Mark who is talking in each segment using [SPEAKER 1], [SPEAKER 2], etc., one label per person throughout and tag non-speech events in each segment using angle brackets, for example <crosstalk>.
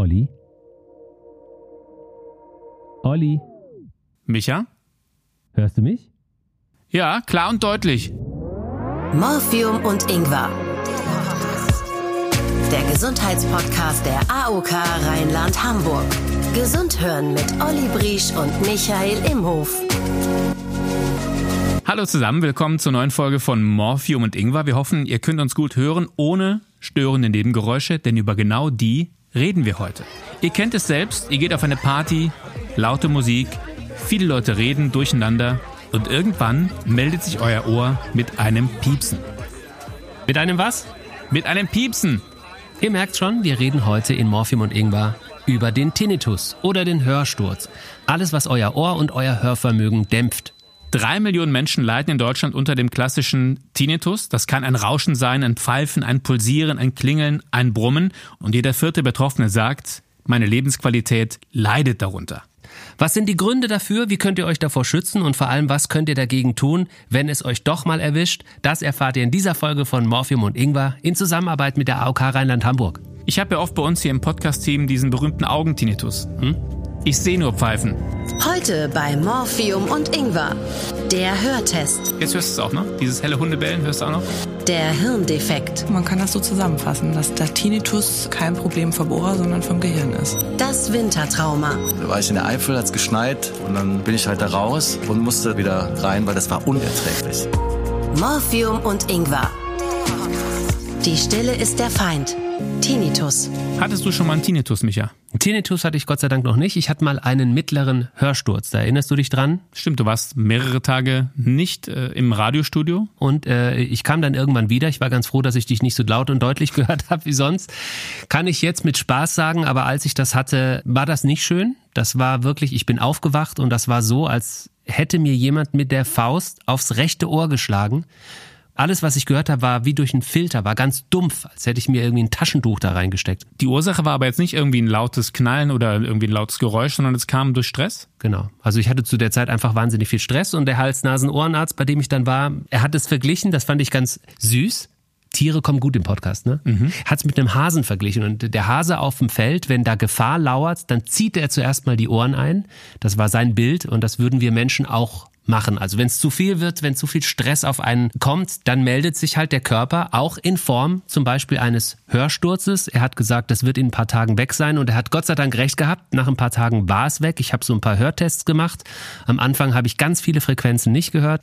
[SPEAKER 1] Olli? Olli,
[SPEAKER 2] Micha?
[SPEAKER 1] hörst du mich?
[SPEAKER 2] Ja, klar und deutlich.
[SPEAKER 3] Morphium und Ingwer. Der Gesundheitspodcast der AOK Rheinland-Hamburg. Gesund hören mit Olli Briesch und Michael Imhof.
[SPEAKER 2] Hallo zusammen, willkommen zur neuen Folge von Morphium und Ingwer. Wir hoffen, ihr könnt uns gut hören, ohne störende Nebengeräusche, denn über genau die reden wir heute. Ihr kennt es selbst, ihr geht auf eine Party, laute Musik, viele Leute reden durcheinander und irgendwann meldet sich euer Ohr mit einem Piepsen.
[SPEAKER 1] Mit einem was?
[SPEAKER 2] Mit einem Piepsen!
[SPEAKER 1] Ihr merkt schon, wir reden heute in Morphium und Ingwer über den Tinnitus oder den Hörsturz. Alles, was euer Ohr und euer Hörvermögen dämpft.
[SPEAKER 2] Drei Millionen Menschen leiden in Deutschland unter dem klassischen Tinnitus. Das kann ein Rauschen sein, ein Pfeifen, ein Pulsieren, ein Klingeln, ein Brummen. Und jeder vierte Betroffene sagt, meine Lebensqualität leidet darunter.
[SPEAKER 1] Was sind die Gründe dafür? Wie könnt ihr euch davor schützen? Und vor allem, was könnt ihr dagegen tun, wenn es euch doch mal erwischt? Das erfahrt ihr in dieser Folge von Morphium und Ingwer in Zusammenarbeit mit der AOK Rheinland-Hamburg.
[SPEAKER 2] Ich habe ja oft bei uns hier im Podcast-Team diesen berühmten Augentinnitus. Hm? Ich sehe nur Pfeifen.
[SPEAKER 3] Heute bei Morphium und Ingwer. Der Hörtest.
[SPEAKER 2] Jetzt hörst du es auch noch? Dieses helle Hundebellen hörst du auch noch?
[SPEAKER 3] Der Hirndefekt.
[SPEAKER 4] Man kann das so zusammenfassen, dass der Tinnitus kein Problem vom Ohr, sondern vom Gehirn ist.
[SPEAKER 3] Das Wintertrauma.
[SPEAKER 5] Da war ich in der Eifel, hat's geschneit und dann bin ich halt da raus und musste wieder rein, weil das war unerträglich.
[SPEAKER 3] Morphium und Ingwer. Die Stille ist der Feind. Tinnitus.
[SPEAKER 2] Hattest du schon mal einen Tinnitus, Micha?
[SPEAKER 1] Tinnitus hatte ich Gott sei Dank noch nicht. Ich hatte mal einen mittleren Hörsturz. Da erinnerst du dich dran?
[SPEAKER 2] Stimmt, du warst mehrere Tage nicht äh, im Radiostudio.
[SPEAKER 1] Und äh, ich kam dann irgendwann wieder. Ich war ganz froh, dass ich dich nicht so laut und deutlich <laughs> gehört habe wie sonst. Kann ich jetzt mit Spaß sagen, aber als ich das hatte, war das nicht schön. Das war wirklich, ich bin aufgewacht und das war so, als hätte mir jemand mit der Faust aufs rechte Ohr geschlagen. Alles, was ich gehört habe, war wie durch einen Filter, war ganz dumpf, als hätte ich mir irgendwie ein Taschentuch da reingesteckt.
[SPEAKER 2] Die Ursache war aber jetzt nicht irgendwie ein lautes Knallen oder irgendwie ein lautes Geräusch, sondern es kam durch Stress.
[SPEAKER 1] Genau. Also ich hatte zu der Zeit einfach wahnsinnig viel Stress und der Hals-Nasen-Ohrenarzt, bei dem ich dann war, er hat es verglichen, das fand ich ganz süß. Tiere kommen gut im Podcast, ne? Mhm. Hat es mit einem Hasen verglichen. Und der Hase auf dem Feld, wenn da Gefahr lauert, dann zieht er zuerst mal die Ohren ein. Das war sein Bild und das würden wir Menschen auch machen. Also wenn es zu viel wird, wenn zu viel Stress auf einen kommt, dann meldet sich halt der Körper auch in Form zum Beispiel eines Hörsturzes. Er hat gesagt, das wird in ein paar Tagen weg sein und er hat Gott sei Dank recht gehabt. Nach ein paar Tagen war es weg. Ich habe so ein paar Hörtests gemacht. Am Anfang habe ich ganz viele Frequenzen nicht gehört.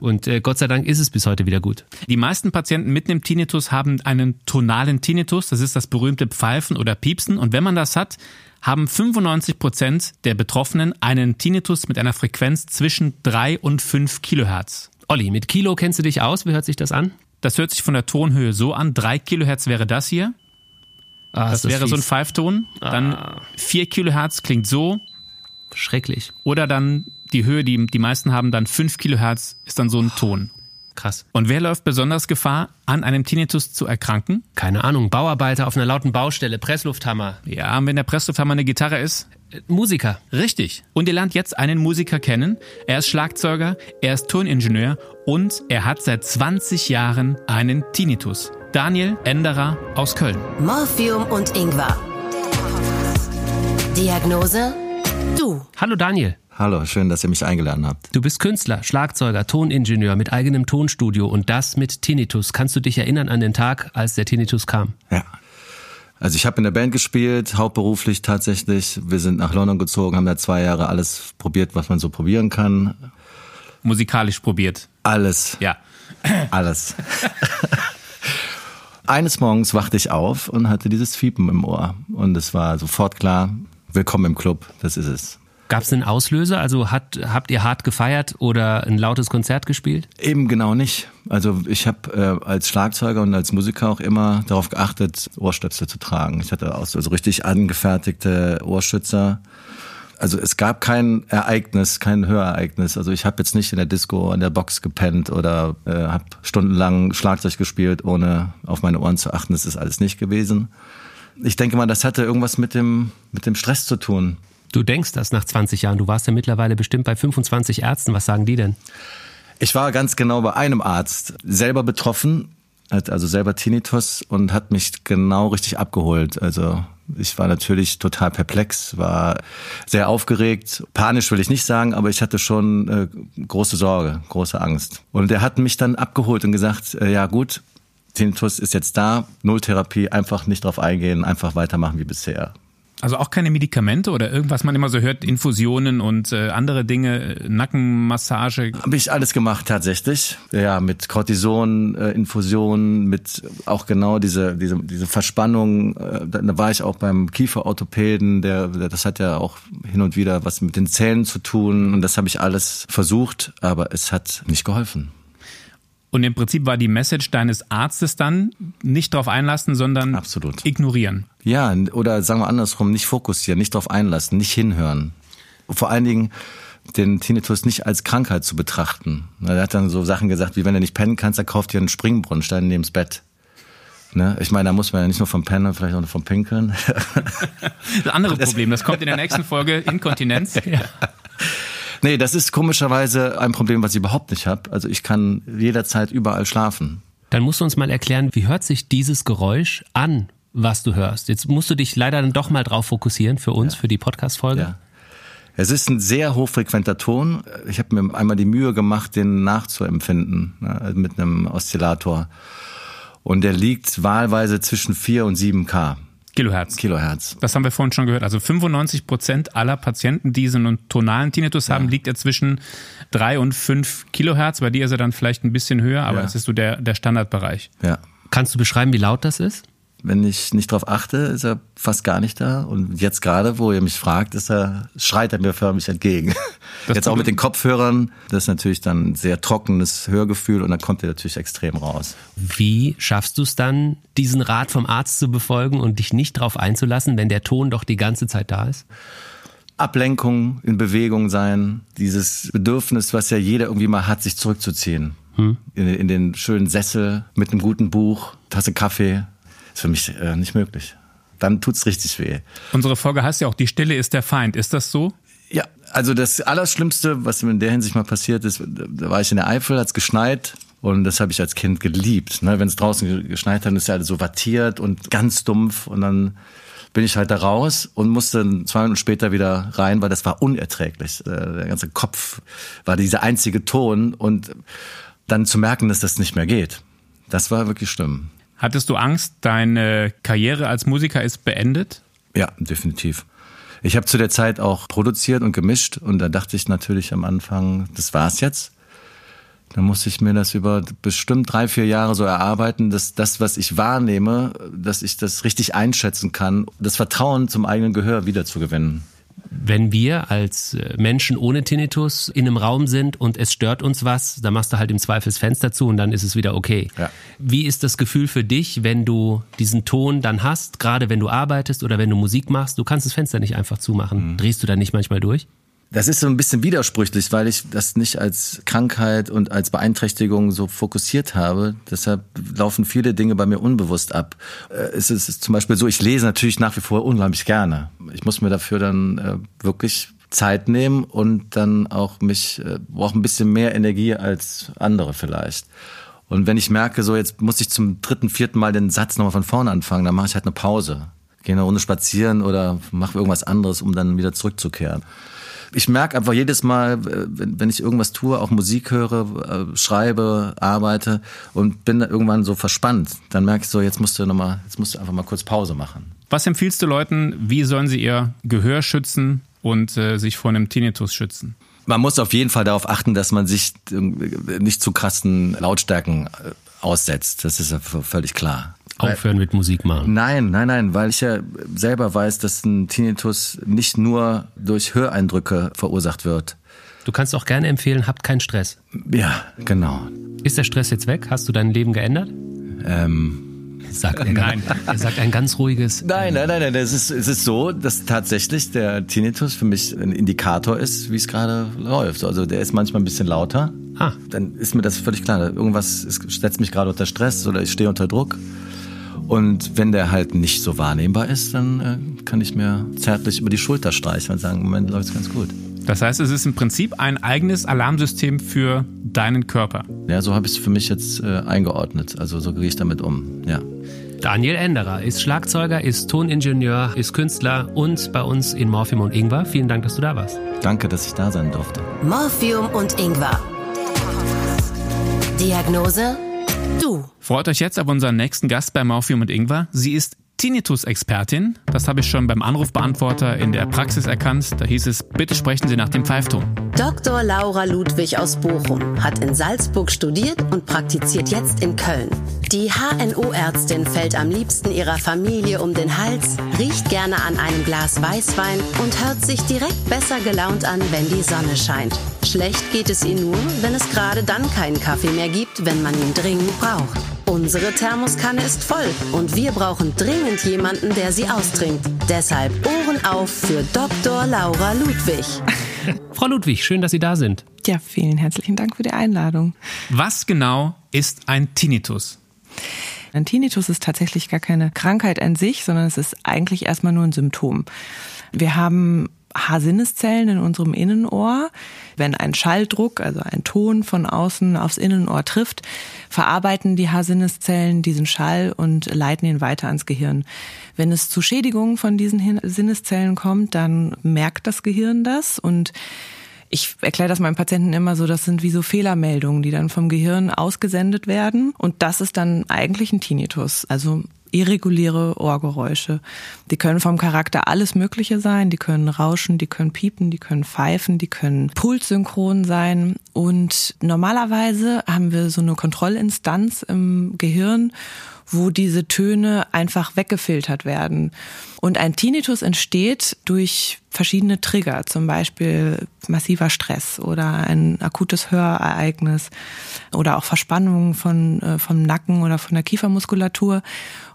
[SPEAKER 1] Und äh, Gott sei Dank ist es bis heute wieder gut.
[SPEAKER 2] Die meisten Patienten mit einem Tinnitus haben einen tonalen Tinnitus. Das ist das berühmte Pfeifen oder Piepsen. Und wenn man das hat, haben 95 Prozent der Betroffenen einen Tinnitus mit einer Frequenz zwischen 3 und 5 Kilohertz.
[SPEAKER 1] Olli, mit Kilo kennst du dich aus? Wie hört sich das an?
[SPEAKER 2] Das hört sich von der Tonhöhe so an. 3 Kilohertz wäre das hier.
[SPEAKER 1] Ah,
[SPEAKER 2] das, wäre so ein. Pfeifton. Dann
[SPEAKER 1] Ah.
[SPEAKER 2] 4 Kilohertz klingt so.
[SPEAKER 1] Schrecklich.
[SPEAKER 2] Oder dann die Höhe, die die meisten haben, dann 5 Kilohertz ist dann so ein Ton.
[SPEAKER 1] Krass.
[SPEAKER 2] Und wer läuft besonders Gefahr, an einem Tinnitus zu erkranken?
[SPEAKER 1] Keine Ahnung. Bauarbeiter auf einer lauten Baustelle, Presslufthammer,
[SPEAKER 2] Ja, wenn der Presslufthammer eine Gitarre ist.
[SPEAKER 1] äh, Musiker.
[SPEAKER 2] Richtig. Und ihr lernt jetzt einen Musiker kennen. Er ist Schlagzeuger, er ist Toningenieur und er hat seit 20 Jahren einen Tinnitus. Daniel Enderer aus Köln.
[SPEAKER 3] Morphium und Ingwer. Diagnose? Du.
[SPEAKER 1] Hallo Daniel.
[SPEAKER 5] Hallo, schön, dass ihr mich eingeladen habt.
[SPEAKER 1] Du bist Künstler, Schlagzeuger, Toningenieur mit eigenem Tonstudio und das mit Tinnitus. Kannst du dich erinnern an den Tag, als der Tinnitus kam?
[SPEAKER 5] Ja. Also ich habe in der Band gespielt, hauptberuflich tatsächlich. Wir sind nach London gezogen, haben da zwei Jahre alles probiert, was man so probieren kann.
[SPEAKER 2] Musikalisch probiert.
[SPEAKER 5] Alles,
[SPEAKER 2] Ja. <clears throat>
[SPEAKER 5] alles. <laughs> Eines Morgens wachte ich auf und hatte dieses Fiepen im Ohr. Und es war sofort klar, willkommen im Club, das ist es.
[SPEAKER 1] Gab es einen Auslöser? Also hat, habt ihr hart gefeiert oder ein lautes Konzert gespielt?
[SPEAKER 5] Eben genau nicht. Also ich habe äh, als Schlagzeuger und als Musiker auch immer darauf geachtet, Ohrstöpsel zu tragen. Ich hatte auch so so richtig angefertigte Ohrschützer. Also es gab kein Ereignis, kein Hörereignis. Also ich habe jetzt nicht in der Disco an der Box gepennt oder äh, habe stundenlang Schlagzeug gespielt, ohne auf meine Ohren zu achten. Das ist alles nicht gewesen. Ich denke mal, das hatte irgendwas mit dem mit dem Stress zu tun.
[SPEAKER 1] Du denkst das nach 20 Jahren. Du warst ja mittlerweile bestimmt bei 25 Ärzten. Was sagen die denn?
[SPEAKER 5] Ich war ganz genau bei einem Arzt selber betroffen, also selber Tinnitus und hat mich genau richtig abgeholt. Also Ich war natürlich total perplex, war sehr aufgeregt. Panisch will ich nicht sagen, aber ich hatte schon äh, große Sorge, große Angst. Und er hat mich dann abgeholt und gesagt, äh, ja gut, Tinnitus ist jetzt da, Nulltherapie, einfach nicht drauf eingehen, einfach weitermachen wie bisher.
[SPEAKER 2] Also auch keine Medikamente oder irgendwas man immer so hört, Infusionen und äh, andere Dinge, Nackenmassage.
[SPEAKER 5] Habe ich alles gemacht tatsächlich. Ja, mit Cortison, äh, Infusionen, mit auch genau diese diese diese Verspannung. Äh, da war ich auch beim Kieferorthopäden, der, der das hat ja auch hin und wieder was mit den Zähnen zu tun und das habe ich alles versucht, aber es hat nicht geholfen.
[SPEAKER 2] Und im Prinzip war die Message deines Arztes dann nicht darauf einlassen, sondern
[SPEAKER 5] Absolut.
[SPEAKER 2] ignorieren.
[SPEAKER 5] Ja, oder sagen wir andersrum, nicht fokussieren, nicht darauf einlassen, nicht hinhören. Vor allen Dingen den Tinnitus nicht als Krankheit zu betrachten. Er hat dann so Sachen gesagt, wie wenn du nicht pennen kannst, dann kauft dir einen Springbrunnen, stell ihn neben's Bett. Ne? Ich meine, da muss man ja nicht nur vom Pennen, vielleicht auch vom Pinkeln. <laughs>
[SPEAKER 2] Das andere Problem, das kommt in der nächsten Folge, Inkontinenz. <laughs> Ja.
[SPEAKER 5] Nee, das ist komischerweise ein Problem, was ich überhaupt nicht habe. Also ich kann jederzeit überall schlafen.
[SPEAKER 1] Dann musst du uns mal erklären, wie hört sich dieses Geräusch an, was du hörst? Jetzt musst du dich leider dann doch mal drauf fokussieren für uns, ja. für die Podcast-Folge. Ja.
[SPEAKER 5] Es ist ein sehr hochfrequenter Ton. Ich habe mir einmal die Mühe gemacht, den nachzuempfinden ne, mit einem Oszillator. Und der liegt wahlweise zwischen 4 und 7 K.
[SPEAKER 2] Kilohertz.
[SPEAKER 5] Kilohertz.
[SPEAKER 2] Das haben wir vorhin schon gehört. Also 95 Prozent aller Patienten, die so einen tonalen Tinnitus ja. haben, liegt er zwischen 3 und 5 Kilohertz. Bei dir ist er dann vielleicht ein bisschen höher, aber ja. das ist so der, der Standardbereich.
[SPEAKER 5] Ja.
[SPEAKER 1] Kannst du beschreiben, wie laut das ist?
[SPEAKER 5] Wenn ich nicht drauf achte, ist er fast gar nicht da. Und jetzt gerade, wo ihr mich fragt, ist er, schreit er mir förmlich entgegen. Das <laughs> jetzt auch mit den Kopfhörern, das ist natürlich dann ein sehr trockenes Hörgefühl und dann kommt er natürlich extrem raus.
[SPEAKER 1] Wie schaffst du es dann, diesen Rat vom Arzt zu befolgen und dich nicht drauf einzulassen, wenn der Ton doch die ganze Zeit da ist?
[SPEAKER 5] Ablenkung, in Bewegung sein, dieses Bedürfnis, was ja jeder irgendwie mal hat, sich zurückzuziehen. Hm. In, in den schönen Sessel mit einem guten Buch, Tasse Kaffee, ist für mich äh, nicht möglich. Dann tut's richtig weh.
[SPEAKER 2] Unsere Folge heißt ja auch, die Stille ist der Feind. Ist das so?
[SPEAKER 5] Ja, also das Allerschlimmste, was mir in der Hinsicht mal passiert ist, da war ich in der Eifel, hat's geschneit. Und das habe ich als Kind geliebt. Ne? Wenn es draußen geschneit hat, ist ja alles so wattiert und ganz dumpf. Und dann bin ich halt da raus und musste zwei Minuten später wieder rein, weil das war unerträglich. Äh, der ganze Kopf war dieser einzige Ton und dann zu merken, dass das nicht mehr geht. Das war wirklich schlimm.
[SPEAKER 2] Hattest du Angst, deine Karriere als Musiker ist beendet?
[SPEAKER 5] Ja, definitiv. Ich habe zu der Zeit auch produziert und gemischt und da dachte ich natürlich am Anfang, das war's jetzt. Da musste ich mir das über bestimmt drei, vier Jahre so erarbeiten, dass das, was ich wahrnehme, dass ich das richtig einschätzen kann, das Vertrauen zum eigenen Gehör wiederzugewinnen
[SPEAKER 1] wenn wir als äh, Menschen ohne Tinnitus in einem Raum sind und es stört uns was, dann machst du halt im Zweifel das Fenster zu und dann ist es wieder okay. Ja. Wie ist das Gefühl für dich, wenn du diesen Ton dann hast, gerade wenn du arbeitest oder wenn du Musik machst? Du kannst das Fenster nicht einfach zumachen. Mhm. Drehst du da nicht manchmal durch?
[SPEAKER 5] Das ist so ein bisschen widersprüchlich, weil ich das nicht als Krankheit und als Beeinträchtigung so fokussiert habe. Deshalb laufen viele Dinge bei mir unbewusst ab. Äh, es ist zum Beispiel so, ich lese natürlich nach wie vor unheimlich gerne. Ich muss mir dafür dann äh, wirklich Zeit nehmen und dann auch mich, äh, brauche ein bisschen mehr Energie als andere vielleicht. Und wenn ich merke, so jetzt muss ich zum dritten, vierten Mal den Satz nochmal von vorne anfangen, dann mache ich halt eine Pause. Gehe eine Runde spazieren oder mache irgendwas anderes, um dann wieder zurückzukehren ich merke einfach jedes Mal, äh, wenn, ich irgendwas tue, auch Musik höre, äh, schreibe, arbeite und bin irgendwann so verspannt, dann merke ich so, jetzt musst du noch mal, jetzt musst du einfach mal kurz Pause machen.
[SPEAKER 2] Was empfiehlst du Leuten, wie sollen sie ihr Gehör schützen und äh, sich vor einem Tinnitus schützen?
[SPEAKER 5] Man muss auf jeden Fall darauf achten, dass man sich äh, nicht zu krassen Lautstärken aussetzt. Das ist ja völlig klar
[SPEAKER 1] aufhören mit Musik machen.
[SPEAKER 5] Nein, nein, nein, weil ich ja selber weiß, dass ein Tinnitus nicht nur durch Höreindrücke verursacht wird.
[SPEAKER 1] Du kannst auch gerne empfehlen, habt keinen Stress.
[SPEAKER 5] Ja, genau.
[SPEAKER 1] Ist der Stress jetzt weg? Hast du dein Leben geändert?
[SPEAKER 5] Ähm,
[SPEAKER 1] sagt er, <laughs> nein. er sagt ein ganz ruhiges.
[SPEAKER 5] Nein, nein, nein, nein. Es ist, es ist so, dass tatsächlich der Tinnitus für mich ein Indikator ist, wie es gerade läuft. Also der ist manchmal ein bisschen lauter. Ah. Dann ist mir das völlig klar. Irgendwas setzt mich gerade unter Stress oder ich stehe unter Druck. Und wenn der halt nicht so wahrnehmbar ist, dann äh, kann ich mir zärtlich über die Schulter streichen und sagen, Moment, läuft ganz gut.
[SPEAKER 2] Das heißt, es ist im Prinzip ein eigenes Alarmsystem für deinen Körper.
[SPEAKER 5] Ja, so habe ich es für mich jetzt äh, eingeordnet. Also so gehe ich damit um, ja.
[SPEAKER 1] Daniel Enderer ist Schlagzeuger, ist Toningenieur, ist Künstler und bei uns in Morphium und Ingwer. Vielen Dank, dass du da warst.
[SPEAKER 5] Danke, dass ich da sein durfte.
[SPEAKER 3] Morphium und Ingwer. Diagnose? Du.
[SPEAKER 2] Freut euch jetzt auf unseren nächsten Gast bei Morphium und Ingwer. Sie ist Tinnitus-Expertin. Das habe ich schon beim Anrufbeantworter in der Praxis erkannt. Da hieß es, bitte sprechen Sie nach dem Pfeifton.
[SPEAKER 3] Dr. Laura Ludwig aus Bochum hat in Salzburg studiert und praktiziert jetzt in Köln. Die HNO-Ärztin fällt am liebsten ihrer Familie um den Hals, riecht gerne an einem Glas Weißwein und hört sich direkt besser gelaunt an, wenn die Sonne scheint. Schlecht geht es ihr nur, wenn es gerade dann keinen Kaffee mehr gibt, wenn man ihn dringend braucht. Unsere Thermoskanne ist voll und wir brauchen dringend jemanden, der sie austrinkt. Deshalb Ohren auf für Dr. Laura Ludwig. <laughs>
[SPEAKER 1] Frau Ludwig, schön, dass Sie da sind.
[SPEAKER 4] Ja, vielen herzlichen Dank für die Einladung.
[SPEAKER 2] Was genau ist ein Tinnitus?
[SPEAKER 4] Ein Tinnitus ist tatsächlich gar keine Krankheit an sich, sondern es ist eigentlich erstmal nur ein Symptom. Wir haben Haarsinneszellen in unserem Innenohr. Wenn ein Schalldruck, also ein Ton von außen aufs Innenohr trifft, verarbeiten die Haarsinneszellen diesen Schall und leiten ihn weiter ans Gehirn. Wenn es zu Schädigungen von diesen Sinneszellen kommt, dann merkt das Gehirn das und ich erkläre das meinen Patienten immer so, das sind wie so Fehlermeldungen, die dann vom Gehirn ausgesendet werden. Und das ist dann eigentlich ein Tinnitus. Also irreguläre Ohrgeräusche. Die können vom Charakter alles Mögliche sein. Die können rauschen, die können piepen, die können pfeifen, die können pulssynchron sein. Und normalerweise haben wir so eine Kontrollinstanz im Gehirn, wo diese Töne einfach weggefiltert werden. Und ein Tinnitus entsteht durch verschiedene Trigger, zum Beispiel massiver Stress oder ein akutes Hörereignis oder auch Verspannungen von, äh, vom Nacken oder von der Kiefermuskulatur.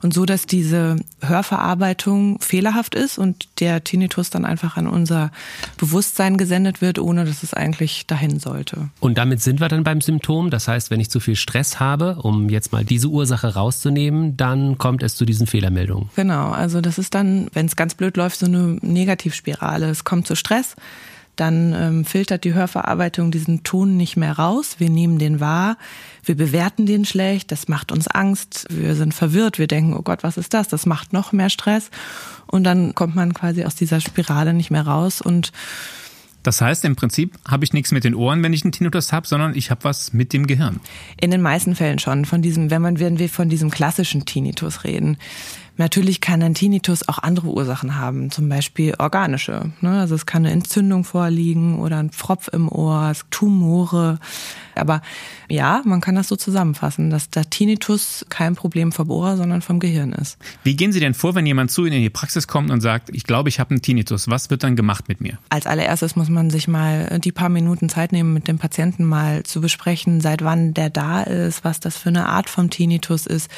[SPEAKER 4] Und so, dass diese Hörverarbeitung fehlerhaft ist und der Tinnitus dann einfach an unser Bewusstsein gesendet wird, ohne dass es eigentlich dahin sollte.
[SPEAKER 1] Und damit sind wir dann beim Symptom. Das heißt, wenn ich zu viel Stress habe, um jetzt mal diese Ursache rauszunehmen, dann kommt es zu diesen Fehlermeldungen.
[SPEAKER 4] Genau, also das ist dann, wenn es ganz blöd läuft, so eine Negativspirale. Es kommt zu Stress dann ähm, filtert die Hörverarbeitung diesen Ton nicht mehr raus. Wir nehmen den wahr, wir bewerten den schlecht, das macht uns Angst, wir sind verwirrt, wir denken, oh Gott, was ist das? Das macht noch mehr Stress. Und dann kommt man quasi aus dieser Spirale nicht mehr raus und
[SPEAKER 2] das heißt, im Prinzip habe ich nichts mit den Ohren, wenn ich einen Tinnitus habe, sondern ich habe was mit dem Gehirn.
[SPEAKER 4] In den meisten Fällen schon. Von diesem, wenn man, wenn wir von diesem klassischen Tinnitus reden. Natürlich kann ein Tinnitus auch andere Ursachen haben, zum Beispiel organische. Ne? Also es kann eine Entzündung vorliegen oder ein Pfropf im Ohr, Tumore. Aber ja, man kann das so zusammenfassen, dass der Tinnitus kein Problem vom Ohr, sondern vom Gehirn ist.
[SPEAKER 2] Wie gehen Sie denn vor, wenn jemand zu Ihnen in die Praxis kommt und sagt, ich glaube, ich habe einen Tinnitus? Was wird dann gemacht mit mir?
[SPEAKER 4] Als allererstes muss man sich mal die paar Minuten Zeit nehmen, mit dem Patienten mal zu besprechen, seit wann der da ist, was das für eine Art vom Tinnitus ist,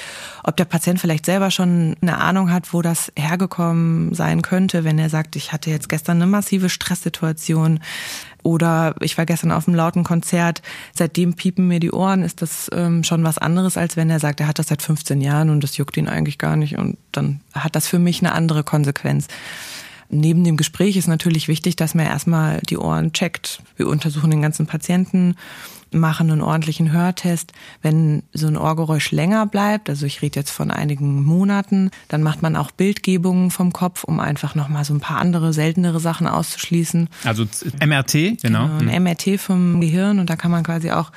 [SPEAKER 4] ob der Patient vielleicht selber schon eine Ahnung hat, wo das hergekommen sein könnte, wenn er sagt, ich hatte jetzt gestern eine massive Stresssituation oder ich war gestern auf einem lauten Konzert, seitdem piepen mir die Ohren, ist das ähm, schon was anderes, als wenn er sagt, er hat das seit 15 Jahren und das juckt ihn eigentlich gar nicht und dann hat das für mich eine andere Konsequenz. Neben dem Gespräch ist natürlich wichtig, dass man erstmal die Ohren checkt. Wir untersuchen den ganzen Patienten machen einen ordentlichen Hörtest. Wenn so ein Ohrgeräusch länger bleibt, also ich rede jetzt von einigen Monaten, dann macht man auch Bildgebungen vom Kopf, um einfach nochmal so ein paar andere, seltenere Sachen auszuschließen.
[SPEAKER 2] Also MRT, genau.
[SPEAKER 4] genau ein MRT vom Gehirn und da kann man quasi auch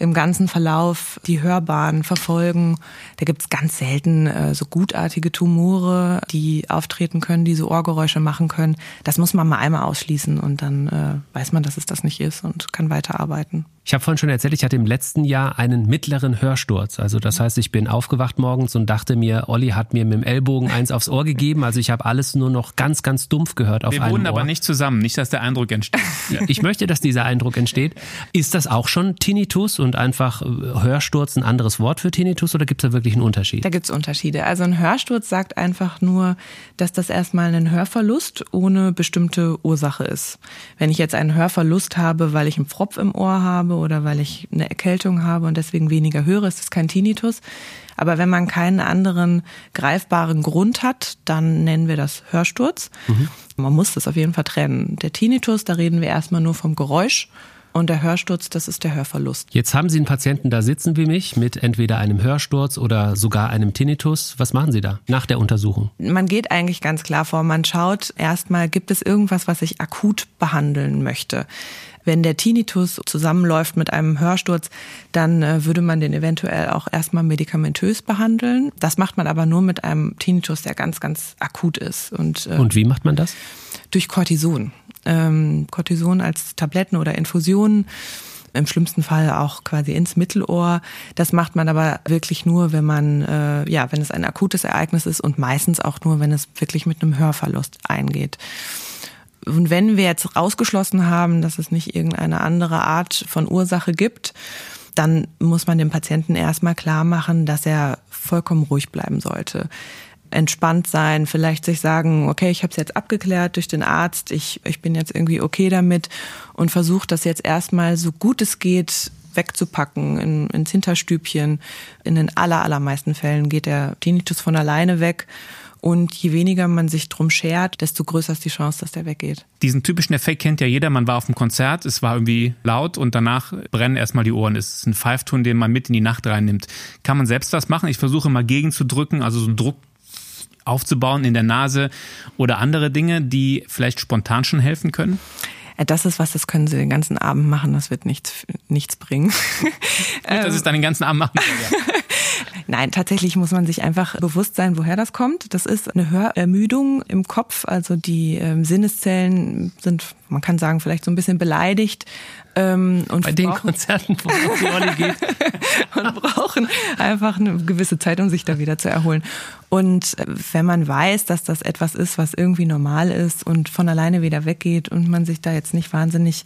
[SPEAKER 4] im ganzen Verlauf die Hörbahn verfolgen. Da gibt's ganz selten äh, so gutartige Tumore, die auftreten können, die so Ohrgeräusche machen können. Das muss man mal einmal ausschließen und dann äh, weiß man, dass es das nicht ist und kann weiterarbeiten.
[SPEAKER 1] Ich habe vorhin schon erzählt, ich hatte im letzten Jahr einen mittleren Hörsturz. Also das heißt, ich bin aufgewacht morgens und dachte mir, Olli hat mir mit dem Ellbogen eins aufs Ohr gegeben. Also ich habe alles nur noch ganz, ganz dumpf gehört auf
[SPEAKER 2] Wir
[SPEAKER 1] einem
[SPEAKER 2] wohnen
[SPEAKER 1] Ohr.
[SPEAKER 2] aber nicht zusammen, nicht, dass der Eindruck entsteht.
[SPEAKER 1] Ich möchte, dass dieser Eindruck entsteht. Ist das auch schon Tinnitus und einfach äh, Hörsturz ein anderes Wort für Tinnitus oder gibt es da wirklich einen Unterschied?
[SPEAKER 4] Da gibt's Unterschiede. Also ein Hörsturz sagt einfach nur, dass das erstmal ein Hörverlust ohne bestimmte Ursache ist. Wenn ich jetzt einen Hörverlust habe, weil ich einen Pfropf im Ohr habe oder weil ich eine Erkältung habe und deswegen weniger höre, ist das kein Tinnitus. Aber wenn man keinen anderen greifbaren Grund hat, dann nennen wir das Hörsturz. Man muss das auf jeden Fall trennen. Der Tinnitus, da reden wir erstmal nur vom Geräusch Und der Hörsturz, das ist der Hörverlust.
[SPEAKER 1] Jetzt haben Sie einen Patienten da sitzen wie mich mit entweder einem Hörsturz oder sogar einem Tinnitus. Was machen Sie da nach der Untersuchung?
[SPEAKER 4] Man geht eigentlich ganz klar vor. Man schaut erstmal, gibt es irgendwas, was ich akut behandeln möchte. Wenn der Tinnitus zusammenläuft mit einem Hörsturz, dann äh, würde man den eventuell auch erstmal medikamentös behandeln. Das macht man aber nur mit einem Tinnitus, der ganz, ganz akut ist.
[SPEAKER 1] Und, äh, Und wie macht man das?
[SPEAKER 4] Durch Cortison. Ähm, Cortison als Tabletten oder Infusionen im schlimmsten Fall auch quasi ins Mittelohr. Das macht man aber wirklich nur, wenn man, äh, ja, wenn es ein akutes Ereignis ist und meistens auch nur, wenn es wirklich mit einem Hörverlust eingeht. Und wenn wir jetzt ausgeschlossen haben, dass es nicht irgendeine andere Art von Ursache gibt, dann muss man dem Patienten erstmal klar machen, dass er vollkommen ruhig bleiben sollte. Entspannt sein, vielleicht sich sagen, okay, ich habe es jetzt abgeklärt durch den Arzt, ich, ich bin jetzt irgendwie okay damit und versuche das jetzt erstmal so gut es geht wegzupacken in, ins Hinterstübchen. In den aller, allermeisten Fällen geht der Tinnitus von alleine weg und je weniger man sich drum schert, desto größer ist die Chance, dass der weggeht.
[SPEAKER 2] Diesen typischen Effekt kennt ja jeder. Man war auf dem Konzert, es war irgendwie laut und danach brennen erstmal die Ohren. Es ist ein Pfeifton, den man mit in die Nacht reinnimmt. Kann man selbst was machen? Ich versuche mal gegenzudrücken, also so einen Druck aufzubauen in der Nase oder andere Dinge, die vielleicht spontan schon helfen können?
[SPEAKER 4] Das ist was, das können Sie den ganzen Abend machen, das wird nichts, nichts bringen. <laughs>
[SPEAKER 2] Nicht, dass es dann den ganzen Abend machen ja. <laughs>
[SPEAKER 4] Nein, tatsächlich muss man sich einfach bewusst sein, woher das kommt. Das ist eine Hörermüdung im Kopf. Also die ähm, Sinneszellen sind, man kann sagen, vielleicht so ein bisschen beleidigt.
[SPEAKER 1] Ähm, und Bei den Konzerten, wo die Olli geht. <laughs>
[SPEAKER 4] und brauchen einfach eine gewisse Zeit, um sich da wieder zu erholen. Und äh, wenn man weiß, dass das etwas ist, was irgendwie normal ist und von alleine wieder weggeht und man sich da jetzt nicht wahnsinnig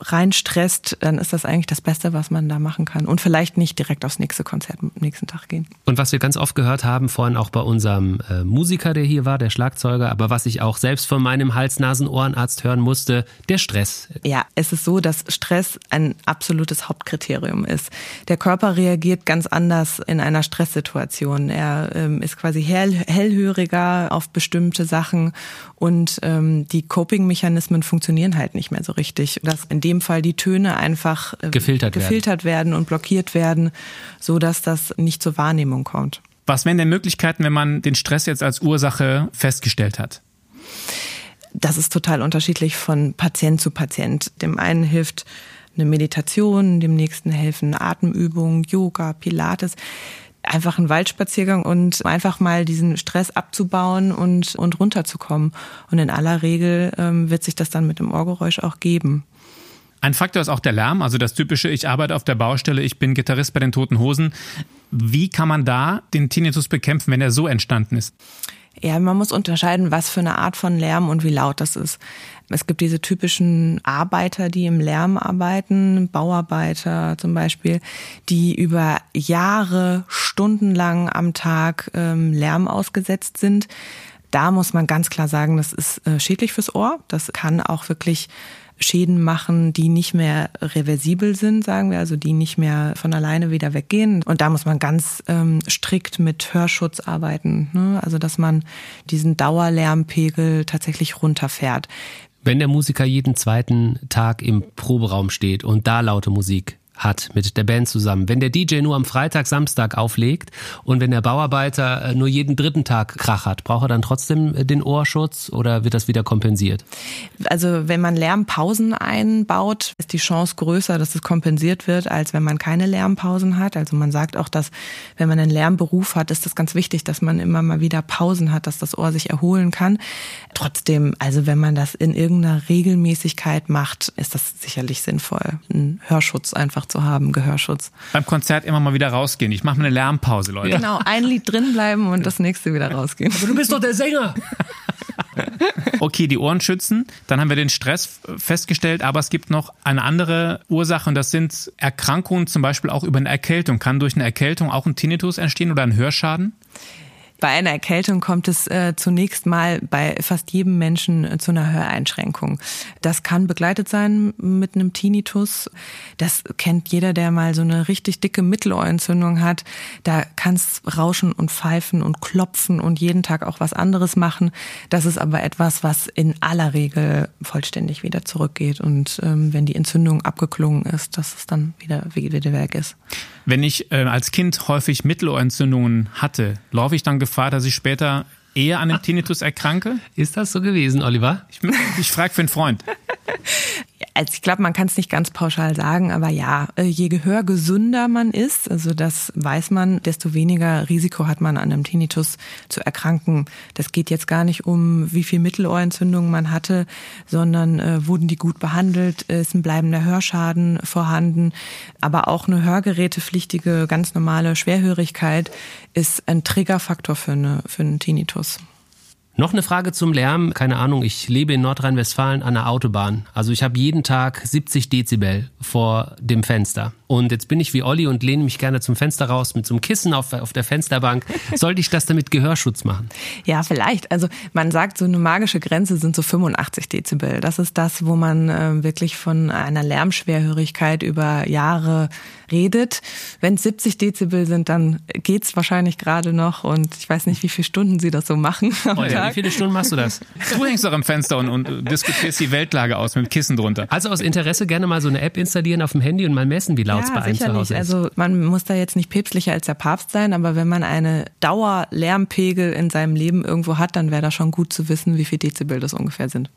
[SPEAKER 4] reinstresst, dann ist das eigentlich das Beste, was man da machen kann. Und vielleicht nicht direkt aufs nächste Konzert am nächsten Tag gehen.
[SPEAKER 1] Und was wir ganz oft gehört haben, vorhin auch bei unserem äh, Musiker, der hier war, der Schlagzeuger, aber was ich auch selbst von meinem Hals-Nasen-Ohrenarzt hören musste, der Stress.
[SPEAKER 4] Ja, es ist so, dass Stress ein absolutes Hauptkriterium ist. Der Körper reagiert ganz anders in einer Stresssituation. Er ähm, ist quasi hell, hellhöriger auf bestimmte Sachen und ähm, die Coping-Mechanismen funktionieren halt nicht mehr so richtig. Dass in dem Fall die Töne einfach
[SPEAKER 1] gefiltert,
[SPEAKER 4] gefiltert werden. werden und blockiert werden, so dass das nicht zur Wahrnehmung kommt.
[SPEAKER 2] Was wären denn Möglichkeiten, wenn man den Stress jetzt als Ursache festgestellt hat?
[SPEAKER 4] Das ist total unterschiedlich von Patient zu Patient. Dem einen hilft eine Meditation, dem nächsten helfen Atemübungen, Yoga, Pilates einfach ein Waldspaziergang und einfach mal diesen Stress abzubauen und, und runterzukommen. Und in aller Regel ähm, wird sich das dann mit dem Ohrgeräusch auch geben.
[SPEAKER 2] Ein Faktor ist auch der Lärm, also das typische, ich arbeite auf der Baustelle, ich bin Gitarrist bei den Toten Hosen. Wie kann man da den Tinnitus bekämpfen, wenn er so entstanden ist?
[SPEAKER 4] Ja, man muss unterscheiden, was für eine Art von Lärm und wie laut das ist. Es gibt diese typischen Arbeiter, die im Lärm arbeiten, Bauarbeiter zum Beispiel, die über Jahre, stundenlang am Tag ähm, Lärm ausgesetzt sind. Da muss man ganz klar sagen, das ist äh, schädlich fürs Ohr. Das kann auch wirklich Schäden machen, die nicht mehr reversibel sind, sagen wir, also die nicht mehr von alleine wieder weggehen. Und da muss man ganz ähm, strikt mit Hörschutz arbeiten. Ne? Also dass man diesen Dauerlärmpegel tatsächlich runterfährt.
[SPEAKER 1] Wenn der Musiker jeden zweiten Tag im Proberaum steht und da laute Musik hat mit der Band zusammen. Wenn der DJ nur am Freitag, Samstag auflegt und wenn der Bauarbeiter äh, nur jeden dritten Tag Krach hat, braucht er dann trotzdem äh, den Ohrschutz oder wird das wieder kompensiert?
[SPEAKER 4] Also wenn man Lärmpausen einbaut, ist die Chance größer, dass es kompensiert wird, als wenn man keine Lärmpausen hat. Also man sagt auch, dass wenn man einen Lärmberuf hat, ist das ganz wichtig, dass man immer mal wieder Pausen hat, dass das Ohr sich erholen kann. Trotzdem, also wenn man das in irgendeiner Regelmäßigkeit macht, ist das sicherlich sinnvoll, einen Hörschutz einfach einfach zu haben, Gehörschutz.
[SPEAKER 2] Beim Konzert immer mal wieder rausgehen. Ich mache mal eine Lärmpause, Leute.
[SPEAKER 4] Genau, ein Lied drin bleiben und das nächste wieder rausgehen.
[SPEAKER 1] Aber du bist doch der Sänger. <laughs>
[SPEAKER 2] Okay, die Ohren schützen. Dann haben wir den Stress festgestellt, aber es gibt noch eine andere Ursache und das sind Erkrankungen, zum Beispiel auch über eine Erkältung. Kann durch eine Erkältung auch ein Tinnitus entstehen oder ein Hörschaden?
[SPEAKER 4] Bei einer Erkältung kommt es äh, zunächst mal bei fast jedem Menschen äh, zu einer Höreinschränkung. Das kann begleitet sein mit einem Tinnitus. Das kennt jeder, der mal so eine richtig dicke Mittelohrentzündung hat. Da kann es rauschen und pfeifen und klopfen und jeden Tag auch was anderes machen. Das ist aber etwas, was in aller Regel vollständig wieder zurückgeht. Und ähm, wenn die Entzündung abgeklungen ist, dass es dann wieder, wieder weg ist.
[SPEAKER 2] Wenn ich äh, als Kind häufig Mittelohrentzündungen hatte, laufe ich dann Gefahr, dass ich später eher an dem Tinnitus erkranke?
[SPEAKER 1] Ist das so gewesen, Oliver?
[SPEAKER 2] Ich, ich frage für einen Freund. <laughs>
[SPEAKER 4] Also ich glaube, man kann es nicht ganz pauschal sagen, aber ja, äh, je gehörgesünder man ist, also das weiß man, desto weniger Risiko hat man an einem Tinnitus zu erkranken. Das geht jetzt gar nicht um, wie viel Mittelohrentzündungen man hatte, sondern äh, wurden die gut behandelt, ist ein bleibender Hörschaden vorhanden, aber auch eine hörgerätepflichtige, ganz normale Schwerhörigkeit ist ein Triggerfaktor für, eine, für einen Tinnitus.
[SPEAKER 1] Noch eine Frage zum Lärm. Keine Ahnung, ich lebe in Nordrhein-Westfalen an der Autobahn. Also ich habe jeden Tag 70 Dezibel vor dem Fenster. Und jetzt bin ich wie Olli und lehne mich gerne zum Fenster raus mit so einem Kissen auf, auf der Fensterbank. <laughs> Sollte ich das damit Gehörschutz machen?
[SPEAKER 4] Ja, vielleicht. Also man sagt, so eine magische Grenze sind so 85 Dezibel. Das ist das, wo man äh, wirklich von einer Lärmschwerhörigkeit über Jahre redet. Wenn es 70 Dezibel sind, dann geht's wahrscheinlich gerade noch und ich weiß nicht, wie viele Stunden Sie das so machen.
[SPEAKER 1] Oh ja, wie viele Stunden machst du das?
[SPEAKER 2] Du hängst doch am Fenster und, und diskutierst die Weltlage aus mit dem Kissen drunter.
[SPEAKER 1] Also aus Interesse gerne mal so eine App installieren auf dem Handy und mal messen, wie laut es ja, bei einem zu Hause
[SPEAKER 4] ist. Also man muss da jetzt nicht päpstlicher als der Papst sein, aber wenn man eine Dauerlärmpegel in seinem Leben irgendwo hat, dann wäre das schon gut zu wissen, wie viel Dezibel das ungefähr sind.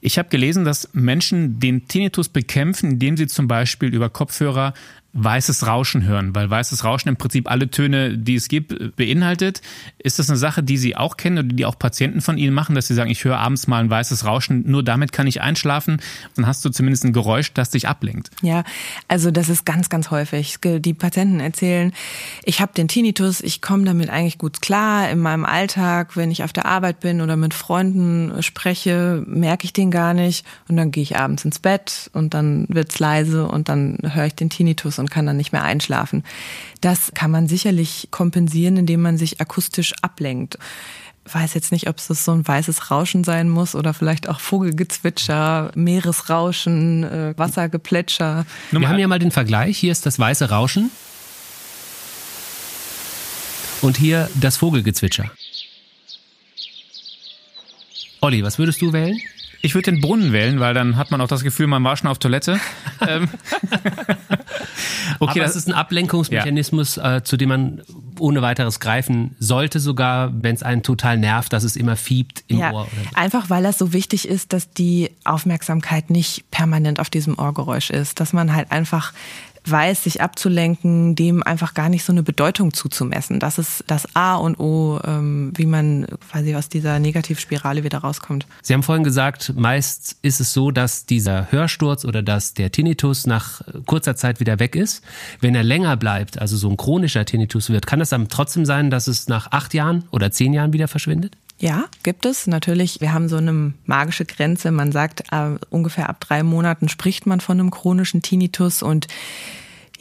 [SPEAKER 2] Ich habe gelesen, dass Menschen den Tinnitus bekämpfen, indem sie zum Beispiel über Kopfhörer weißes Rauschen hören, weil weißes Rauschen im Prinzip alle Töne, die es gibt, beinhaltet. Ist das eine Sache, die Sie auch kennen oder die auch Patienten von Ihnen machen, dass Sie sagen, ich höre abends mal ein weißes Rauschen, nur damit kann ich einschlafen? Dann hast du zumindest ein Geräusch, das dich ablenkt.
[SPEAKER 4] Ja, also das ist ganz, ganz häufig. Die Patienten erzählen, ich habe den Tinnitus, ich komme damit eigentlich gut klar in meinem Alltag, wenn ich auf der Arbeit bin oder mit Freunden spreche, merke ich den gar nicht und dann gehe ich abends ins Bett und dann wird's leise und dann höre ich den Tinnitus und kann dann nicht mehr einschlafen. Das kann man sicherlich kompensieren, indem man sich akustisch ablenkt weiß jetzt nicht, ob es so ein weißes Rauschen sein muss oder vielleicht auch Vogelgezwitscher, Meeresrauschen, äh, Wassergeplätscher.
[SPEAKER 1] Wir haben ja mal den Vergleich. Hier ist das weiße Rauschen und hier das Vogelgezwitscher. Olli, was würdest du wählen?
[SPEAKER 2] Ich würde den Brunnen wählen, weil dann hat man auch das Gefühl, man war schon auf Toilette. <laughs>
[SPEAKER 1] Okay, Aber das ist ein Ablenkungsmechanismus, ja. äh, zu dem man ohne weiteres greifen sollte, sogar wenn es einen total nervt, dass es immer fiebt im ja, Ohr.
[SPEAKER 4] Einfach weil das so wichtig ist, dass die Aufmerksamkeit nicht permanent auf diesem Ohrgeräusch ist, dass man halt einfach weiß, sich abzulenken, dem einfach gar nicht so eine Bedeutung zuzumessen. Das ist das A und O, ähm, wie man quasi aus dieser Negativspirale wieder rauskommt.
[SPEAKER 1] Sie haben vorhin gesagt, meist ist es so, dass dieser Hörsturz oder dass der Tinnitus nach kurzer Zeit wieder weg ist. Wenn er länger bleibt, also so ein chronischer Tinnitus wird, kann es dann trotzdem sein, dass es nach acht Jahren oder zehn Jahren wieder verschwindet?
[SPEAKER 4] Ja, gibt es natürlich. Wir haben so eine magische Grenze. Man sagt, äh, ungefähr ab drei Monaten spricht man von einem chronischen Tinnitus und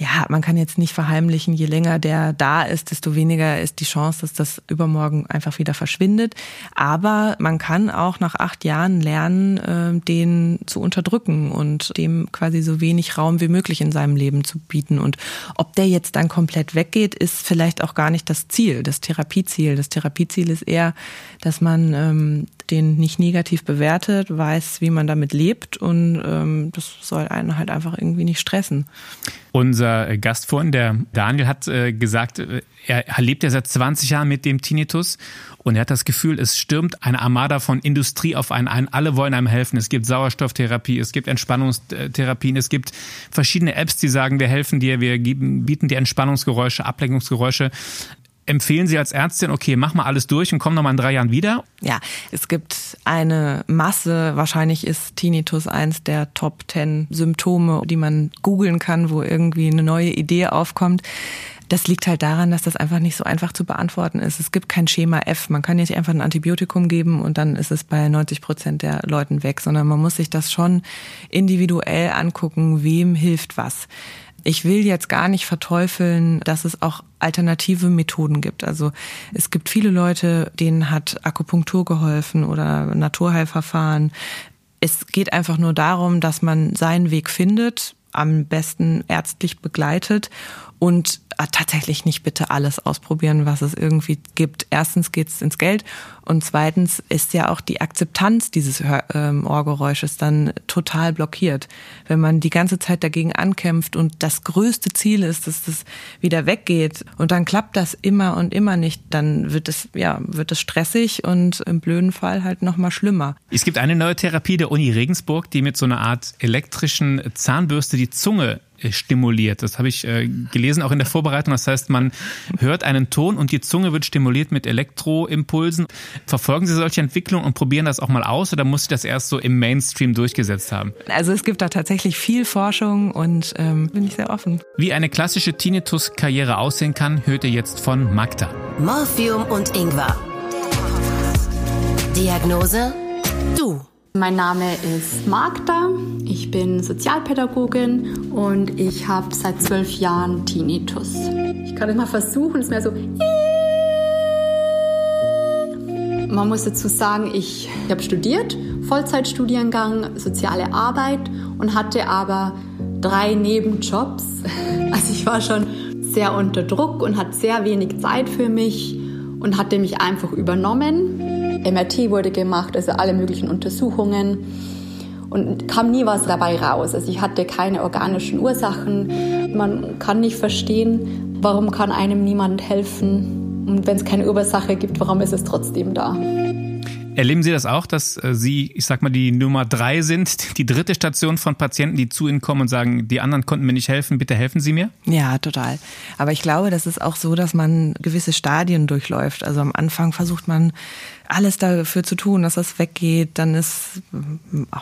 [SPEAKER 4] ja, man kann jetzt nicht verheimlichen, je länger der da ist, desto weniger ist die Chance, dass das übermorgen einfach wieder verschwindet. Aber man kann auch nach acht Jahren lernen, äh, den zu unterdrücken und dem quasi so wenig Raum wie möglich in seinem Leben zu bieten. Und ob der jetzt dann komplett weggeht, ist vielleicht auch gar nicht das Ziel, das Therapieziel. Das Therapieziel ist eher, dass man ähm, den nicht negativ bewertet, weiß, wie man damit lebt und ähm, das soll einen halt einfach irgendwie nicht stressen.
[SPEAKER 2] Unser Gast vorhin, der Daniel, hat äh, gesagt, äh, er lebt ja seit 20 Jahren mit dem Tinnitus und er hat das Gefühl, es stürmt eine Armada von Industrie auf einen ein. Alle wollen einem helfen. Es gibt Sauerstofftherapie, es gibt Entspannungstherapien, es gibt verschiedene Apps, die sagen, wir helfen dir, wir bieten dir Entspannungsgeräusche, Ablenkungsgeräusche empfehlen Sie als Ärztin, okay, mach mal alles durch und komm noch mal in drei Jahren wieder?
[SPEAKER 4] Ja, es gibt eine Masse, wahrscheinlich ist Tinnitus eins der Top 10 Symptome, die man googeln kann, wo irgendwie eine neue Idee aufkommt. Das liegt halt daran, dass das einfach nicht so einfach zu beantworten ist. Es gibt kein Schema F. Man kann nicht einfach ein Antibiotikum geben und dann ist es bei 90 Prozent der Leuten weg, sondern man muss sich das schon individuell angucken, wem hilft was. Ich will jetzt gar nicht verteufeln, dass es auch alternative Methoden gibt. Also es gibt viele Leute, denen hat Akupunktur geholfen oder Naturheilverfahren. Es geht einfach nur darum, dass man seinen Weg findet, am besten ärztlich begleitet und äh, tatsächlich nicht bitte alles ausprobieren, was es irgendwie gibt. Erstens geht es ins Geld und zweitens ist ja auch die Akzeptanz dieses ähm, Ohrgeräusches dann total blockiert. Wenn man die ganze Zeit dagegen ankämpft und das größte Ziel ist, dass das wieder weggeht und dann klappt das immer und immer nicht, dann wird es ja wird es stressig und im blöden Fall halt noch mal schlimmer.
[SPEAKER 2] Es gibt eine neue Therapie der Uni Regensburg, die mit so einer Art elektrischen Zahnbürste die Zunge äh, stimuliert. Das habe ich äh, gelesen, auch in der Vorbereitung. Das heißt, man hört einen Ton und die Zunge wird stimuliert mit Elektroimpulsen. Verfolgen Sie solche Entwicklungen und probieren das auch mal aus oder muss sich das erst so im Mainstream durchgesetzt haben?
[SPEAKER 4] Also es gibt da tatsächlich viel Forschung und ähm, bin ich sehr offen.
[SPEAKER 2] Wie eine klassische Tinnitus-Karriere aussehen kann, hört ihr jetzt von Magda.
[SPEAKER 3] Morphium und Ingwer. Diagnose? Du.
[SPEAKER 6] Mein Name ist Magda, ich bin Sozialpädagogin und ich habe seit zwölf Jahren Tinnitus. Ich kann immer versuchen, es ist mehr so. Man muss dazu sagen, ich habe studiert, Vollzeitstudiengang, soziale Arbeit und hatte aber drei Nebenjobs. <laughs> Also ich war schon sehr unter Druck und hatte sehr wenig Zeit für mich und hatte mich einfach übernommen MRT wurde gemacht, also alle möglichen Untersuchungen und kam nie was dabei raus. Also ich hatte keine organischen Ursachen. Man kann nicht verstehen, warum kann einem niemand helfen und wenn es keine Ursache gibt, warum ist es trotzdem da?
[SPEAKER 2] Erleben Sie das auch, dass äh, Sie, ich sag mal, die Nummer drei sind, die dritte Station von Patienten, die zu Ihnen kommen und sagen, die anderen konnten mir nicht helfen, bitte helfen Sie mir?
[SPEAKER 4] Ja, total. Aber ich glaube, das ist auch so, dass man gewisse Stadien durchläuft. Also am Anfang versucht man alles dafür zu tun, dass das weggeht. Dann ist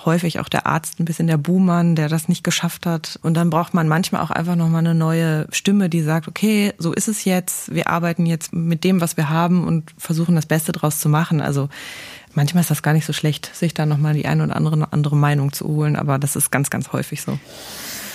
[SPEAKER 4] häufig auch der Arzt ein bisschen der Buhmann, der das nicht geschafft hat. Und dann braucht man manchmal auch einfach nochmal eine neue Stimme, die sagt, okay, so ist es jetzt. Wir arbeiten jetzt mit dem, was wir haben und versuchen das Beste draus zu machen. Also manchmal ist das gar nicht so schlecht, sich da nochmal die eine oder andere, andere Meinung zu holen, aber das ist ganz, ganz häufig so.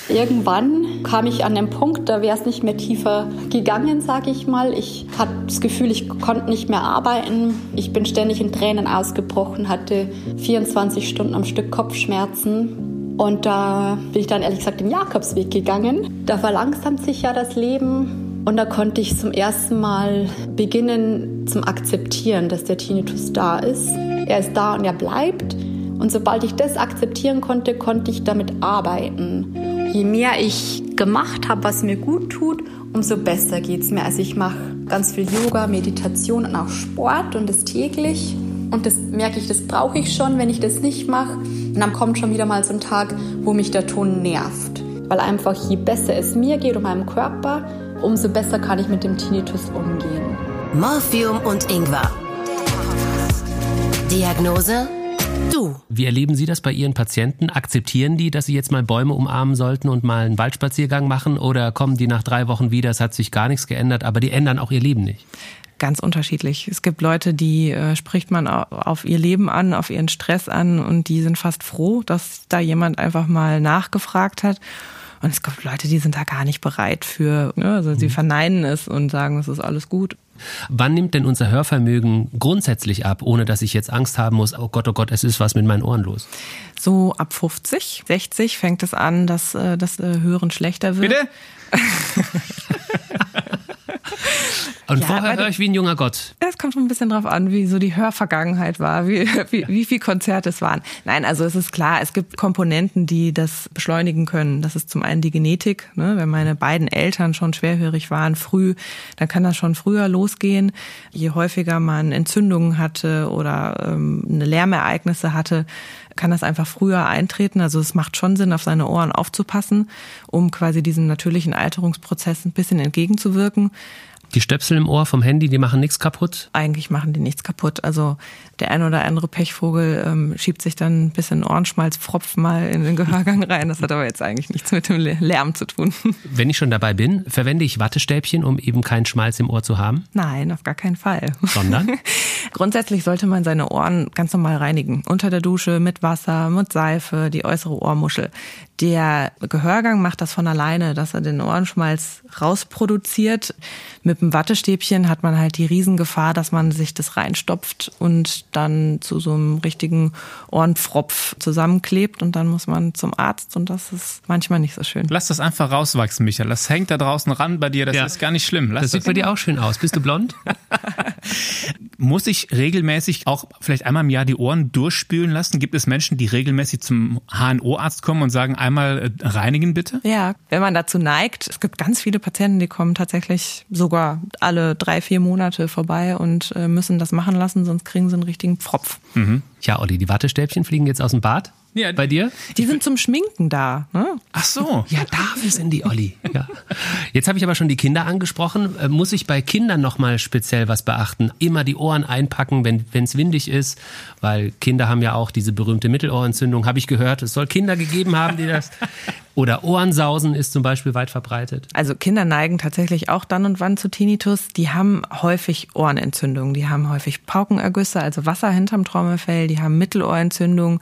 [SPEAKER 6] Irgendwann kam ich an den Punkt, da wäre es nicht mehr tiefer gegangen, sage ich mal. Ich hatte das Gefühl, ich konnte nicht mehr arbeiten. Ich bin ständig in Tränen ausgebrochen, hatte 24 Stunden am Stück Kopfschmerzen. Und da bin ich dann ehrlich gesagt den Jakobsweg gegangen. Da verlangsamt sich ja das Leben. Und da konnte ich zum ersten Mal beginnen zum Akzeptieren, dass der Tinnitus da ist. Er ist da und er bleibt. Und sobald ich das akzeptieren konnte, konnte ich damit arbeiten. Je mehr ich gemacht habe, was mir gut tut, umso besser geht es mir. Also ich mache ganz viel Yoga, Meditation und auch Sport und das täglich. Und das merke ich, das brauche ich schon, wenn ich das nicht mache. Und dann kommt schon wieder mal so ein Tag, wo mich der Ton nervt. Weil einfach je besser es mir geht und meinem Körper, umso besser kann ich mit dem Tinnitus umgehen.
[SPEAKER 3] Morphium und Ingwer. Diagnose? Du.
[SPEAKER 1] Wie erleben Sie das bei Ihren Patienten? Akzeptieren die, dass Sie jetzt mal Bäume umarmen sollten und mal einen Waldspaziergang machen? Oder kommen die nach drei Wochen wieder, es hat sich gar nichts geändert, aber die ändern auch ihr Leben nicht?
[SPEAKER 4] Ganz unterschiedlich. Es gibt Leute, die äh, spricht man auf ihr Leben an, auf ihren Stress an und die sind fast froh, dass da jemand einfach mal nachgefragt hat. Und es gibt Leute, die sind da gar nicht bereit für. Ne? Also sie mhm. verneinen es und sagen, es ist alles gut.
[SPEAKER 1] Wann nimmt denn unser Hörvermögen grundsätzlich ab, ohne dass ich jetzt Angst haben muss, oh Gott, oh Gott, es ist was mit meinen Ohren los?
[SPEAKER 4] So ab 50, 60 fängt es an, dass äh, das äh, Hören schlechter wird.
[SPEAKER 2] Bitte? <laughs>
[SPEAKER 1] Und ja, vorher höre ich wie ein junger Gott.
[SPEAKER 4] Es kommt schon ein bisschen drauf an, wie so die Hörvergangenheit war, wie, <laughs> wie, wie viel Konzerte es waren. Nein, also es ist klar, es gibt Komponenten, die das beschleunigen können. Das ist zum einen die Genetik. Ne? Wenn meine beiden Eltern schon schwerhörig waren, früh, dann kann das schon früher losgehen. Je häufiger man Entzündungen hatte oder ähm, eine Lärmereignisse hatte, kann das einfach früher eintreten. Also es macht schon Sinn, auf seine Ohren aufzupassen, um quasi diesem natürlichen Alterungsprozess ein bisschen entgegenzuwirken.
[SPEAKER 1] Die Stöpsel im Ohr vom Handy, die machen nichts kaputt?
[SPEAKER 4] Eigentlich machen die nichts kaputt. Also der ein oder andere Pechvogel ähm, schiebt sich dann ein bisschen Ohrenschmalzpfropf mal in den Gehörgang <laughs> rein. Das hat aber jetzt eigentlich nichts mit dem Lärm zu tun. <laughs>
[SPEAKER 1] Wenn ich schon dabei bin, verwende ich Wattestäbchen, um eben keinen Schmalz im Ohr zu haben?
[SPEAKER 4] Nein, auf gar keinen Fall.
[SPEAKER 1] Sondern? <laughs>
[SPEAKER 4] Grundsätzlich sollte man seine Ohren ganz normal reinigen. Unter der Dusche, mit Wasser, mit Seife, die äußere Ohrmuschel. Der Gehörgang macht das von alleine, dass er den Ohrenschmalz rausproduziert. Mit dem Wattestäbchen hat man halt die Riesengefahr, dass man sich das reinstopft und dann zu so einem richtigen Ohrenpfropf zusammenklebt und dann muss man zum Arzt und das ist manchmal nicht so schön.
[SPEAKER 2] Lass das einfach rauswachsen, Michael. Das hängt da draußen ran bei dir, das ja. ist gar nicht schlimm.
[SPEAKER 1] Lass das, das sieht bei dir auch schön aus. Bist du blond? <laughs>
[SPEAKER 2] Muss ich regelmäßig auch vielleicht einmal im Jahr die Ohren durchspülen lassen? Gibt es Menschen, die regelmäßig zum HNO-Arzt kommen und sagen, einmal äh, reinigen bitte?
[SPEAKER 4] Ja, wenn man dazu neigt. Es gibt ganz viele Patienten, die kommen tatsächlich sogar alle drei, vier Monate vorbei und äh, müssen das machen lassen, sonst kriegen sie einen richtigen Pfropf.
[SPEAKER 1] Mhm. Ja, Olli, die Wattestäbchen fliegen jetzt aus dem Bad? Ja, bei dir?
[SPEAKER 4] Die sind zum Schminken da. Ne?
[SPEAKER 1] Ach so. Ja, dafür sind die, Olli. Ja. Jetzt habe ich aber schon die Kinder angesprochen. Äh, muss ich bei Kindern nochmal speziell was beachten? Immer die Ohren einpacken, wenn es windig ist, weil Kinder haben ja auch diese berühmte Mittelohrentzündung. Habe ich gehört, es soll Kinder gegeben haben, die das. <laughs> Oder Ohrensausen ist zum Beispiel weit verbreitet.
[SPEAKER 4] Also Kinder neigen tatsächlich auch dann und wann zu Tinnitus. Die haben häufig Ohrenentzündungen. Die haben häufig Paukenergüsse, also Wasser hinterm Trommelfell. Die haben Mittelohrentzündungen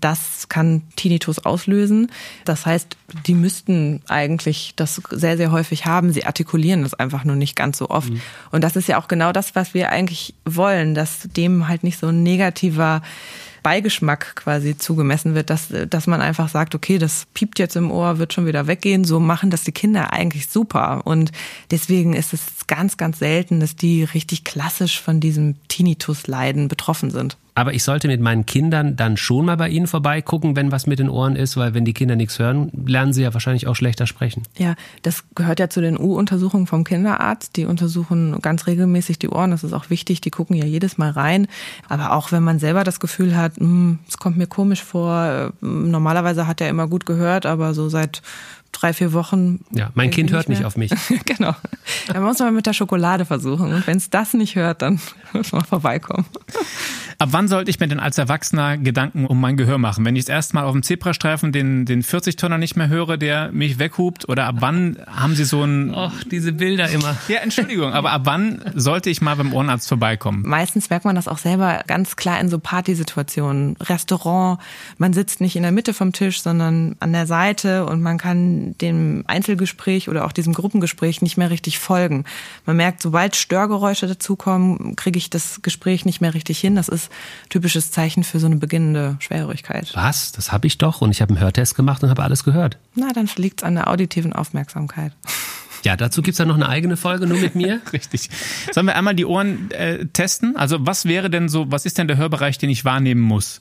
[SPEAKER 4] das kann Tinnitus auslösen. Das heißt, die müssten eigentlich das sehr, sehr häufig haben. Sie artikulieren das einfach nur nicht ganz so oft. Mhm. Und das ist ja auch genau das, was wir eigentlich wollen, dass dem halt nicht so ein negativer Beigeschmack quasi zugemessen wird, dass, dass man einfach sagt, okay, das piept jetzt im Ohr, wird schon wieder weggehen. So machen das die Kinder eigentlich super. Und deswegen ist es ganz, ganz selten, dass die richtig klassisch von diesem Tinnitus-Leiden betroffen sind.
[SPEAKER 1] Aber ich sollte mit meinen Kindern dann schon mal bei ihnen vorbeigucken, wenn was mit den Ohren ist, weil wenn die Kinder nichts hören, lernen sie ja wahrscheinlich auch schlechter sprechen.
[SPEAKER 4] Ja, das gehört ja zu den U-Untersuchungen vom Kinderarzt. Die untersuchen ganz regelmäßig die Ohren. Das ist auch wichtig. Die gucken ja jedes Mal rein. Aber auch wenn man selber das Gefühl hat, hm, es kommt mir komisch vor. Normalerweise hat er immer gut gehört, aber so seit drei, vier Wochen.
[SPEAKER 1] Ja, mein Kind hört nicht, nicht auf mich. <laughs>
[SPEAKER 4] genau. Da muss man mit der Schokolade versuchen. Und wenn es das nicht hört, dann <laughs> muss man vorbeikommen.
[SPEAKER 2] Ab wann sollte ich mir denn als Erwachsener Gedanken um mein Gehör machen? Wenn ich das erste Mal auf dem Zebrastreifen den, den 40-Tonner nicht mehr höre, der mich weghupt? Oder ab wann haben Sie so ein...
[SPEAKER 1] Och, diese Bilder immer. <laughs>
[SPEAKER 2] Ja, Entschuldigung, aber ab wann sollte ich mal beim Ohrenarzt vorbeikommen?
[SPEAKER 4] Meistens merkt man das auch selber ganz klar in so Partysituationen. Restaurant, man sitzt nicht in der Mitte vom Tisch, sondern an der Seite und man kann dem Einzelgespräch oder auch diesem Gruppengespräch nicht mehr richtig folgen. Man merkt, sobald Störgeräusche dazukommen, kriege ich das Gespräch nicht mehr richtig hin. Das ist typisches Zeichen für so eine beginnende Schwerhörigkeit.
[SPEAKER 1] Was? Das habe ich doch und ich habe einen Hörtest gemacht und habe alles gehört.
[SPEAKER 4] Na, dann liegt es an der auditiven Aufmerksamkeit. <laughs>
[SPEAKER 1] Ja, dazu gibt es ja noch eine eigene Folge nur mit mir. <laughs>
[SPEAKER 2] Richtig. Sollen wir einmal die Ohren äh, testen? Also was wäre denn so, was ist denn der Hörbereich, den ich wahrnehmen muss?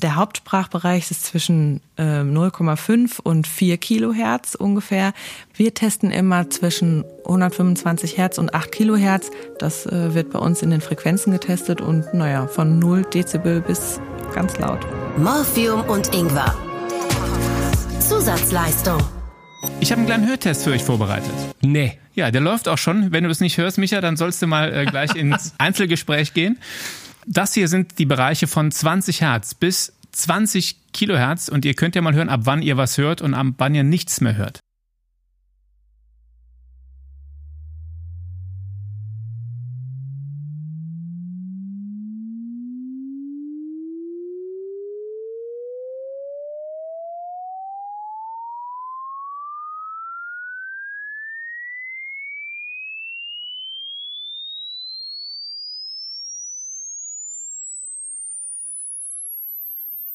[SPEAKER 4] Der Hauptsprachbereich ist zwischen äh, 0,5 und 4 Kilohertz ungefähr. Wir testen immer zwischen 125 Hertz und 8 Kilohertz. Das äh, wird bei uns in den Frequenzen getestet und naja, von 0 Dezibel bis ganz laut.
[SPEAKER 3] Morphium und Ingwer. Zusatzleistung.
[SPEAKER 2] Ich habe einen kleinen Hörtest für euch vorbereitet.
[SPEAKER 1] Nee.
[SPEAKER 2] Ja, der läuft auch schon. Wenn du das nicht hörst, Micha, dann sollst du mal äh, gleich <laughs> ins Einzelgespräch gehen. Das hier sind die Bereiche von 20 Hertz bis 20 Kilohertz und ihr könnt ja mal hören, ab wann ihr was hört und ab wann ihr nichts mehr hört.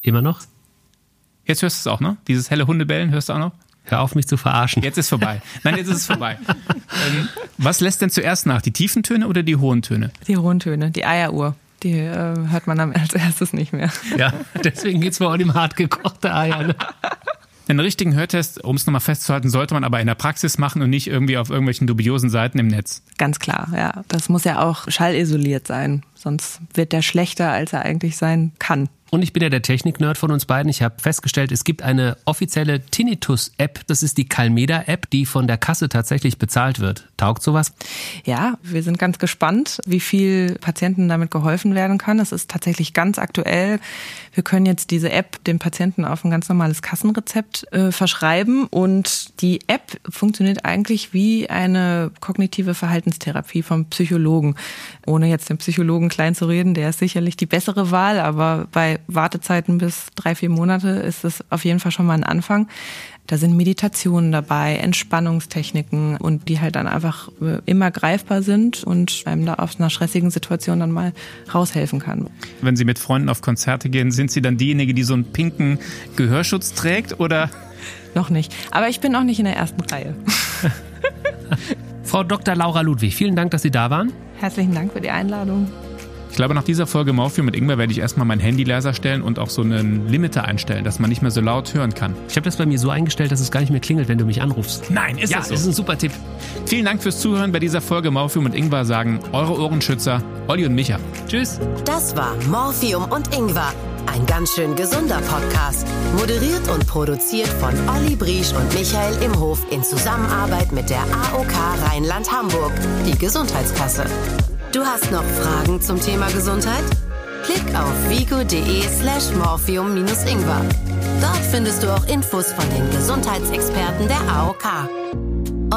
[SPEAKER 1] Immer noch?
[SPEAKER 2] Jetzt hörst du es auch, ne? Dieses helle Hundebellen hörst du auch noch?
[SPEAKER 1] Hör auf, mich zu verarschen.
[SPEAKER 2] Jetzt ist vorbei. Nein, jetzt ist es vorbei. <laughs> ähm, was lässt denn zuerst nach? Die tiefen Töne oder die hohen Töne?
[SPEAKER 4] Die hohen Töne, die Eieruhr. Die äh, hört man <laughs> als erstes nicht mehr.
[SPEAKER 1] Ja, deswegen geht es bei dem hart gekochte Eier. Ne?
[SPEAKER 2] Den richtigen Hörtest, um es nochmal festzuhalten, sollte man aber in der Praxis machen und nicht irgendwie auf irgendwelchen dubiosen Seiten im Netz.
[SPEAKER 4] Ganz klar, ja. Das muss ja auch schallisoliert sein. Sonst wird der schlechter, als er eigentlich sein kann.
[SPEAKER 1] Und ich bin ja der Technik-Nerd von uns beiden. Ich habe festgestellt, es gibt eine offizielle Tinnitus-App. Das ist die Calmeda-App, die von der Kasse tatsächlich bezahlt wird. Taugt sowas?
[SPEAKER 4] Ja, wir sind ganz gespannt, wie viel Patienten damit geholfen werden kann. Es ist tatsächlich ganz aktuell. Wir können jetzt diese App dem Patienten auf ein ganz normales Kassenrezept äh, verschreiben und die App funktioniert eigentlich wie eine kognitive Verhaltenstherapie vom Psychologen. Ohne jetzt den Psychologen klein zu reden, der ist sicherlich die bessere Wahl, aber bei Wartezeiten bis drei, vier Monate ist es auf jeden Fall schon mal ein Anfang. Da sind Meditationen dabei, Entspannungstechniken und die halt dann einfach äh, immer greifbar sind und einem da aus einer stressigen Situation dann mal raushelfen kann.
[SPEAKER 2] Wenn Sie mit Freunden auf Konzerte gehen, sind Sie dann diejenige, die so einen pinken Gehörschutz trägt oder?
[SPEAKER 4] Noch nicht. Aber ich bin auch nicht in der ersten Reihe. <laughs>
[SPEAKER 1] Frau Dr. Laura Ludwig, vielen Dank, dass Sie da waren.
[SPEAKER 4] Herzlichen Dank für die Einladung.
[SPEAKER 2] Ich glaube, nach dieser Folge Morphium mit Ingwer werde ich erstmal mein Handy leiser stellen und auch so einen Limiter einstellen, dass man nicht mehr so laut hören kann.
[SPEAKER 1] Ich habe das bei mir so eingestellt, dass es gar nicht mehr klingelt, wenn du mich anrufst.
[SPEAKER 2] Nein, ist
[SPEAKER 1] ja,
[SPEAKER 2] das so?
[SPEAKER 1] ist ein super Tipp.
[SPEAKER 2] Vielen Dank fürs Zuhören bei dieser Folge Morphium und Ingwer sagen eure Ohrenschützer Olli und Micha.
[SPEAKER 1] Tschüss.
[SPEAKER 3] Das war Morphium und Ingwer. Ein ganz schön gesunder Podcast. Moderiert und produziert von Olli Briesch und Michael Imhof in Zusammenarbeit mit der AOK Rheinland-Hamburg, die Gesundheitskasse. Du hast noch Fragen zum Thema Gesundheit? Klick auf vigo.de slash morphium-ingwer. Dort findest du auch Infos von den Gesundheitsexperten der AOK.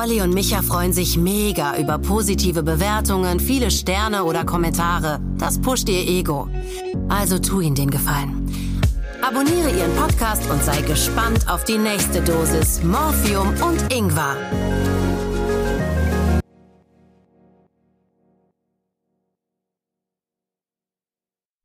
[SPEAKER 3] Olli und Micha freuen sich mega über positive Bewertungen, viele Sterne oder Kommentare. Das pusht ihr Ego. Also tu ihnen den Gefallen. Abonniere ihren Podcast und sei gespannt auf die nächste Dosis Morphium und Ingwer.